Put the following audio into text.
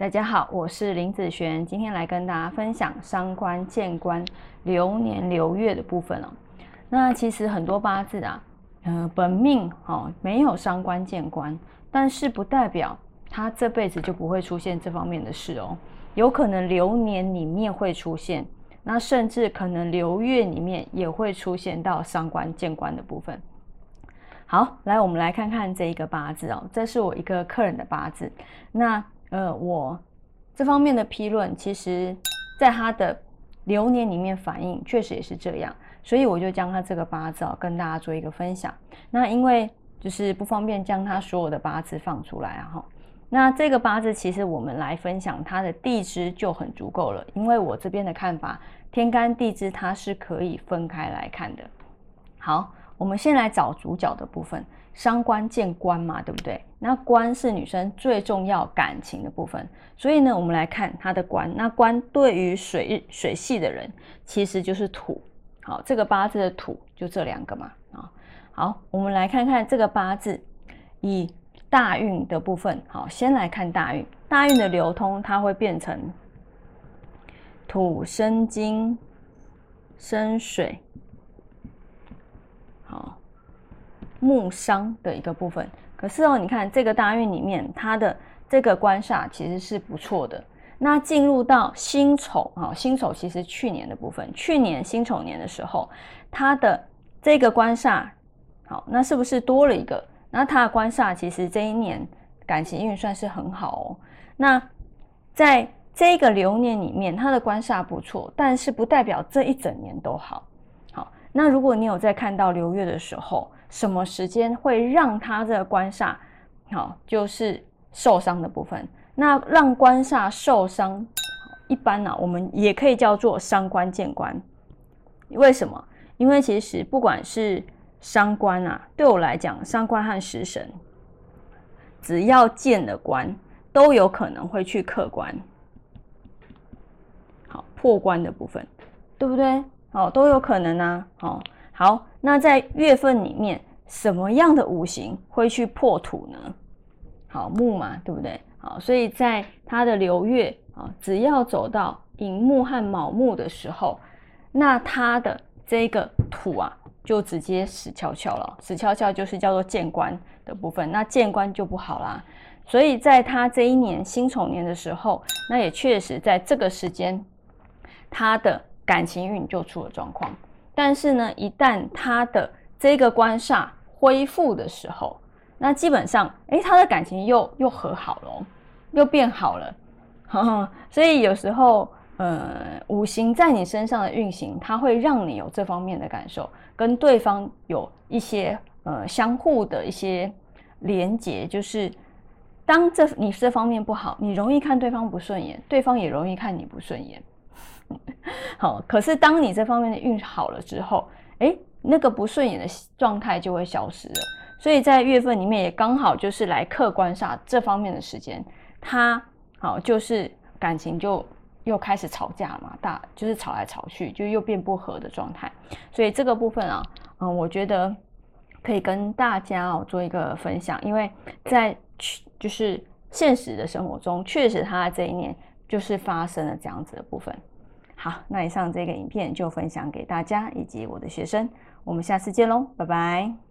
大家好，我是林子璇，今天来跟大家分享伤官见官流年流月的部分哦。那其实很多八字啊，呃，本命哦没有伤官见官，但是不代表他这辈子就不会出现这方面的事哦。有可能流年里面会出现，那甚至可能流月里面也会出现到伤官见官的部分。好，来我们来看看这一个八字哦，这是我一个客人的八字，那。呃，我这方面的批论，其实在他的流年里面反映，确实也是这样，所以我就将他这个八字跟大家做一个分享。那因为就是不方便将他所有的八字放出来啊哈。那这个八字其实我们来分享他的地支就很足够了，因为我这边的看法，天干地支它是可以分开来看的。好，我们先来找主角的部分。伤官见官嘛，对不对？那官是女生最重要感情的部分，所以呢，我们来看她的官。那官对于水水系的人，其实就是土。好，这个八字的土就这两个嘛。啊，好，我们来看看这个八字以大运的部分。好，先来看大运，大运的流通，它会变成土生金，生水。好。木伤的一个部分，可是哦，你看这个大运里面，它的这个官煞其实是不错的。那进入到辛丑啊，辛丑其实去年的部分，去年辛丑年的时候，它的这个官煞，好，那是不是多了一个？那它的官煞其实这一年感情运算是很好哦。那在这个流年里面，它的官煞不错，但是不代表这一整年都好。好，那如果你有在看到流月的时候，什么时间会让他这个官煞好，就是受伤的部分。那让官煞受伤，一般呢，我们也可以叫做伤官见官。为什么？因为其实不管是伤官啊，对我来讲，伤官和食神，只要见了官，都有可能会去克官，好破官的部分，对不对？哦，都有可能啊。哦，好。那在月份里面，什么样的五行会去破土呢？好木嘛，对不对？好，所以在它的流月啊，只要走到寅木和卯木的时候，那它的这个土啊，就直接死翘翘了。死翘翘就是叫做见官的部分，那见官就不好啦。所以在他这一年辛丑年的时候，那也确实在这个时间，他的感情运就出了状况。但是呢，一旦他的这个官煞恢复的时候，那基本上，哎，他的感情又又和好了，又变好了。所以有时候，呃，五行在你身上的运行，它会让你有这方面的感受，跟对方有一些呃相互的一些连结。就是当这你这方面不好，你容易看对方不顺眼，对方也容易看你不顺眼。好，可是当你这方面的运好了之后，哎，那个不顺眼的状态就会消失了。所以在月份里面也刚好就是来客观上这方面的时间，他好就是感情就又开始吵架嘛，大就是吵来吵去，就又变不和的状态。所以这个部分啊，嗯，我觉得可以跟大家哦做一个分享，因为在去就是现实的生活中，确实他这一年就是发生了这样子的部分。好，那以上这个影片就分享给大家以及我的学生，我们下次见喽，拜拜。